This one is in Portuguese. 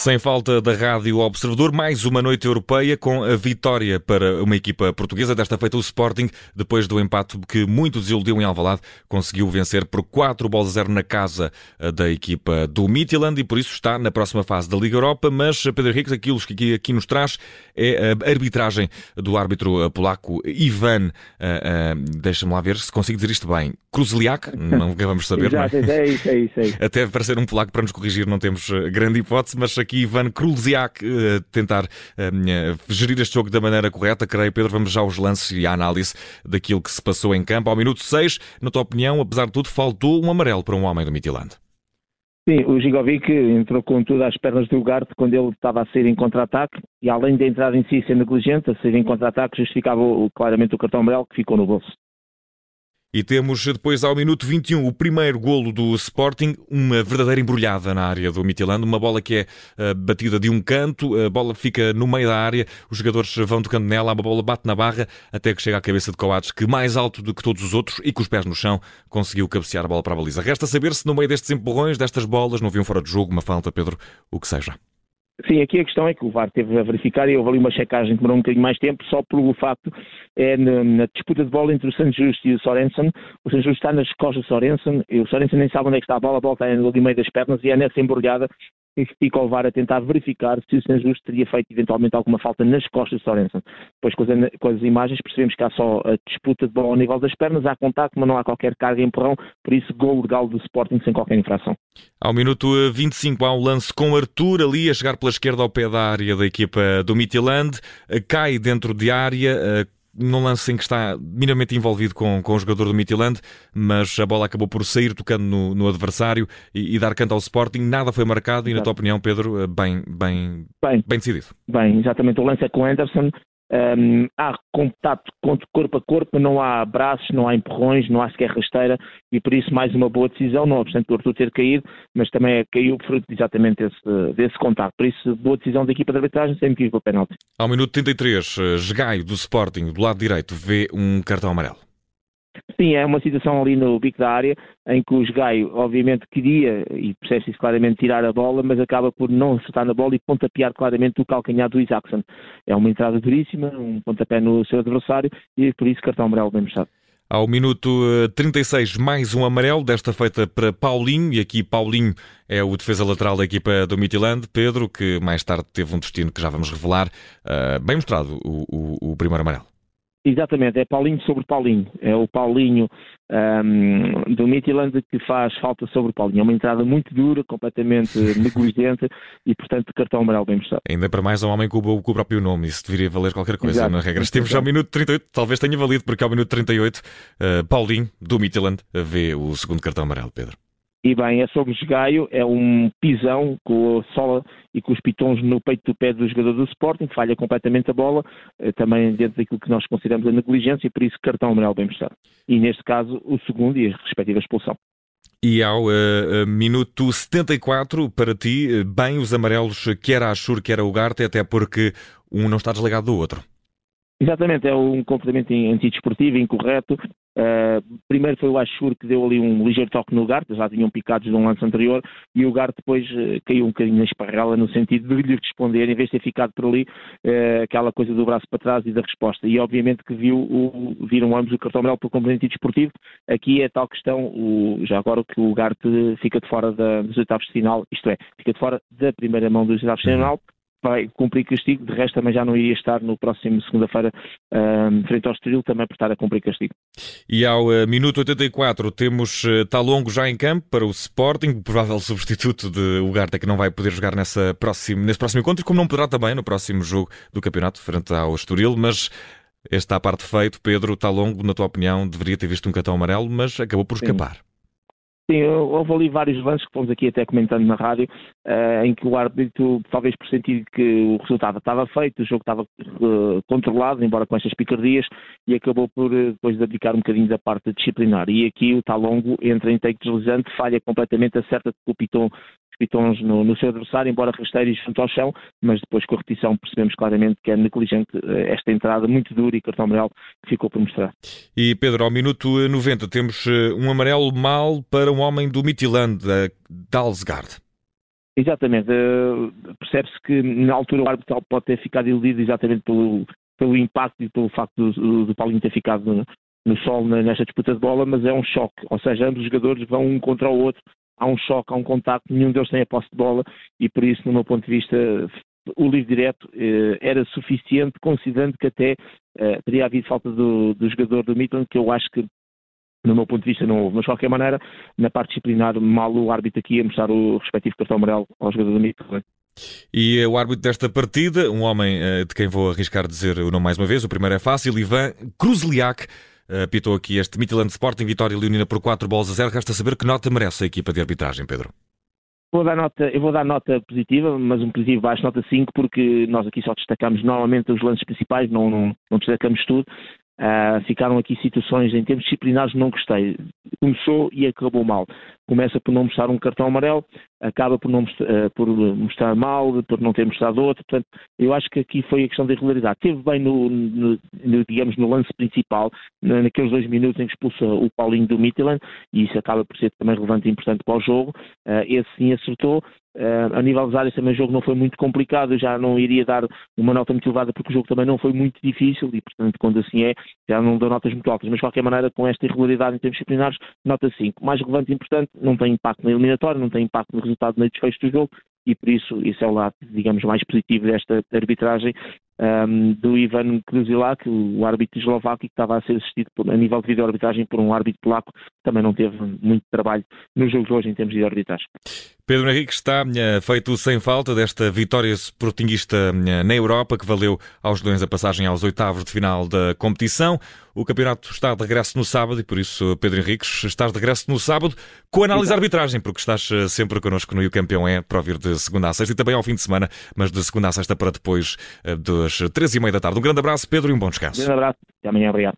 Sem falta da Rádio Observador, mais uma noite europeia com a vitória para uma equipa portuguesa, desta feita o Sporting, depois do empate que muito desiludiu em Alvalade, conseguiu vencer por 4 bolas a 0 na casa eh, da equipa do Midtjylland e por isso está na próxima fase da Liga Europa, mas Pedro Henrique, aquilo que aqui, nos traz é a arbitragem do árbitro eh, polaco Ivan, deixa-me lá ver se consigo dizer isto bem, Kruzliak, não vamos saber, Exato, não é? é isso, é isso, é isso. Até para ser um polaco para nos corrigir não temos grande hipótese, mas aqui Ivan Krulziak uh, tentar uh, gerir este jogo da maneira correta. Creio, Pedro, vamos já aos lances e à análise daquilo que se passou em campo. Ao minuto 6, na tua opinião, apesar de tudo, faltou um amarelo para um homem do Midtjylland. Sim, o Gigovic entrou com tudo às pernas do Ugarte quando ele estava a sair em contra-ataque e além de entrar em si ser negligente, a sair em contra-ataque justificava claramente o cartão amarelo que ficou no bolso. E temos depois ao minuto 21 o primeiro golo do Sporting, uma verdadeira embrulhada na área do Midtjylland, uma bola que é uh, batida de um canto, a bola fica no meio da área, os jogadores vão tocando nela, a bola bate na barra até que chega à cabeça de Coates, que mais alto do que todos os outros e com os pés no chão conseguiu cabecear a bola para a baliza. Resta saber se no meio destes empurrões, destas bolas, não havia um fora de jogo, uma falta, Pedro, o que seja. Sim, aqui a questão é que o VAR teve a verificar e houve ali uma checagem que demorou um bocadinho mais tempo, só pelo facto é na, disputa de bola entre o San Justo e o Sorensen. O San Justo está nas costas do Sorensen, e o Sorensen nem sabe onde é que está a bola, a bola está ali no meio das pernas e é nessa embrulhada e fica o VAR a tentar verificar se o San Justo teria feito eventualmente alguma falta nas costas de Sorensen. Depois com as, com as, imagens percebemos que há só a disputa de bola ao nível das pernas, há contacto, mas não há qualquer carga e empurrão, por isso gol legal do Sporting sem qualquer infração. Ao minuto 25 há um lance com Arthur ali a chegar pela esquerda ao pé da área da equipa do Midtjylland, cai dentro de área, num lance em que está minimamente envolvido com, com o jogador do Midtjylland, mas a bola acabou por sair tocando no, no adversário e, e, dar canto ao Sporting. Nada foi marcado e, na tua opinião, Pedro, bem, bem, bem, bem decidido. Bem, exatamente. O lance é com Anderson. Um, há contato corpo a corpo, não há braços, não há empurrões, não há sequer rasteira e por isso mais uma boa decisão, não obstante o Arthur ter caído, mas também caiu fruto exatamente desse, desse contato. Por isso, boa decisão da equipa de arbitragem, sem motivo para o penalti. Ao minuto 33, Gaio do Sporting, do lado direito, vê um cartão amarelo. Sim, é uma situação ali no bico da área em que o Gaio, obviamente, queria, e percebe-se claramente, tirar a bola, mas acaba por não acertar na bola e pontapear claramente o calcanhar do Isaacson. É uma entrada duríssima, um pontapé no seu adversário e por isso cartão amarelo bem mostrado. Ao minuto 36, eh, mais um amarelo, desta feita para Paulinho, e aqui Paulinho é o defesa lateral da equipa do Midtjylland, Pedro, que mais tarde teve um destino que já vamos revelar. Uh, bem mostrado o, o, o primeiro amarelo. Exatamente, é Paulinho sobre Paulinho. É o Paulinho um, do Midtjylland que faz falta sobre Paulinho. É uma entrada muito dura, completamente negligente e, portanto, cartão amarelo bem mostrado. Ainda para mais um homem com o, com o próprio nome. Isso deveria valer qualquer coisa Exato. na regra. Estivemos ao minuto 38, talvez tenha valido, porque ao minuto 38, uh, Paulinho do Midtjylland vê o segundo cartão amarelo, Pedro. E bem, é sobre esgaio, é um pisão com a sola e com os pitons no peito do pé do jogador do Sporting, falha completamente a bola, eh, também dentro daquilo que nós consideramos a negligência, e por isso cartão amarelo bem mostrado. E neste caso, o segundo e a respectiva expulsão. E ao uh, minuto 74, para ti, bem os amarelos, quer a Ashur, quer a Ugarte, até porque um não está desligado do outro. Exatamente, é um comportamento antidesportivo, incorreto. Uh, primeiro foi o Ashur que deu ali um ligeiro toque no Garte, já tinham picados de um lance anterior, e o Garte depois uh, caiu um bocadinho na esparrela no sentido de lhe responder, em vez de ter ficado por ali, uh, aquela coisa do braço para trás e da resposta. E obviamente que viu o, viram ambos o cartão amarelo pelo componente desportivo. Aqui é tal questão, o, já agora que o Garte fica de fora da, dos oitavos de final, isto é, fica de fora da primeira mão dos oitavos de final, vai cumprir castigo, de resto também já não iria estar no próximo segunda-feira um, frente ao Estoril, também por estar a cumprir castigo. E ao uh, minuto 84 temos uh, Talongo já em campo para o Sporting, provável substituto de Ugarte que não vai poder jogar nessa próximo, nesse próximo encontro, como não poderá também no próximo jogo do campeonato, frente ao Estoril, mas esta a parte feito, Pedro Talongo, na tua opinião, deveria ter visto um cartão amarelo, mas acabou por escapar. Sim. Houve ali vários lances que fomos aqui até comentando na rádio, uh, em que o árbitro, talvez por sentir que o resultado estava feito, o jogo estava uh, controlado, embora com estas picardias, e acabou por uh, depois dedicar um bocadinho da parte disciplinar. E aqui o Talongo entra em take deslizante, falha completamente, acerta com o Piton pitons no, no, seu adversário, embora rasteiro e junto ao chão, mas depois com a repetição percebemos claramente que é negligente eh, esta entrada muito dura e cartão amarelo que ficou por mostrar. E Pedro, ao minuto 90 temos eh, um amarelo mal para um homem do Midtjylland, da Dalsgaard. Exatamente. Uh, Percebe-se que na altura o árbitro pode ter ficado iludido exatamente pelo, pelo impacto e pelo facto do, do Paulinho ter ficado no, no sol nesta disputa de bola, mas é um choque. Ou seja, ambos os jogadores vão um contra o outro, há um choque, há um contacto, nenhum deles tem a posse de bola e por isso, no meu ponto de vista, o livre direto eh, era suficiente, considerando que até eh, teria havido falta do, do jogador do Midland, que eu acho que no meu ponto de vista não houve, mas de qualquer maneira, na parte disciplinar, mal o árbitro aqui a mostrar o respectivo cartão amarelo ao jogador do Midland. E o árbitro desta partida, um homem eh, de quem vou arriscar dizer o nome mais uma vez, o primeiro é fácil, Ivan Kruzliak, apitou aqui este Midland Sporting Vitória Leonina por 4 bolas a 0. Resta saber que nota merece a equipa de arbitragem, Pedro. Vou dar nota, eu vou dar nota positiva, mas um positivo baixo, nota 5, porque nós aqui só destacamos normalmente os lances principais, não, não, não destacamos tudo. Uh, ficaram aqui situações em termos disciplinares não gostei. Começou e acabou mal. Começa por não mostrar um cartão amarelo, acaba por, não, uh, por mostrar mal, por não ter mostrado outro. Portanto, eu acho que aqui foi a questão da irregularidade. Teve bem no, no, no, digamos, no lance principal, naqueles dois minutos em que expulsa o Paulinho do Midland, e isso acaba por ser também relevante e importante para o jogo. Uh, esse sim acertou. Uh, a nível das áreas também o jogo não foi muito complicado, eu já não iria dar uma nota muito elevada porque o jogo também não foi muito difícil e portanto quando assim é já não dou notas muito altas, mas de qualquer maneira com esta irregularidade em termos disciplinares, nota 5. Mais relevante e importante, não tem impacto na eliminatória, não tem impacto no resultado nem desfecho do jogo e por isso isso é o lado, digamos, mais positivo desta arbitragem um, do Ivan Kruzilak, o árbitro eslovaco, que estava a ser assistido por, a nível de vídeo-arbitragem por um árbitro polaco, também não teve muito trabalho no jogo de hoje em termos de arbitragem. Pedro Henrique está uh, feito sem falta desta vitória sportinguista uh, na Europa, que valeu aos Leões a passagem aos oitavos de final da competição. O campeonato está de regresso no sábado e por isso, Pedro Henriques, estás de regresso no sábado com análise de arbitragem, porque estás uh, sempre connosco no E o Campeão é para ouvir de segunda a sexta e também ao fim de semana, mas de segunda a sexta para depois das três e meia da tarde. Um grande abraço, Pedro, e um bom descanso. Um grande abraço. Até amanhã. Obrigado.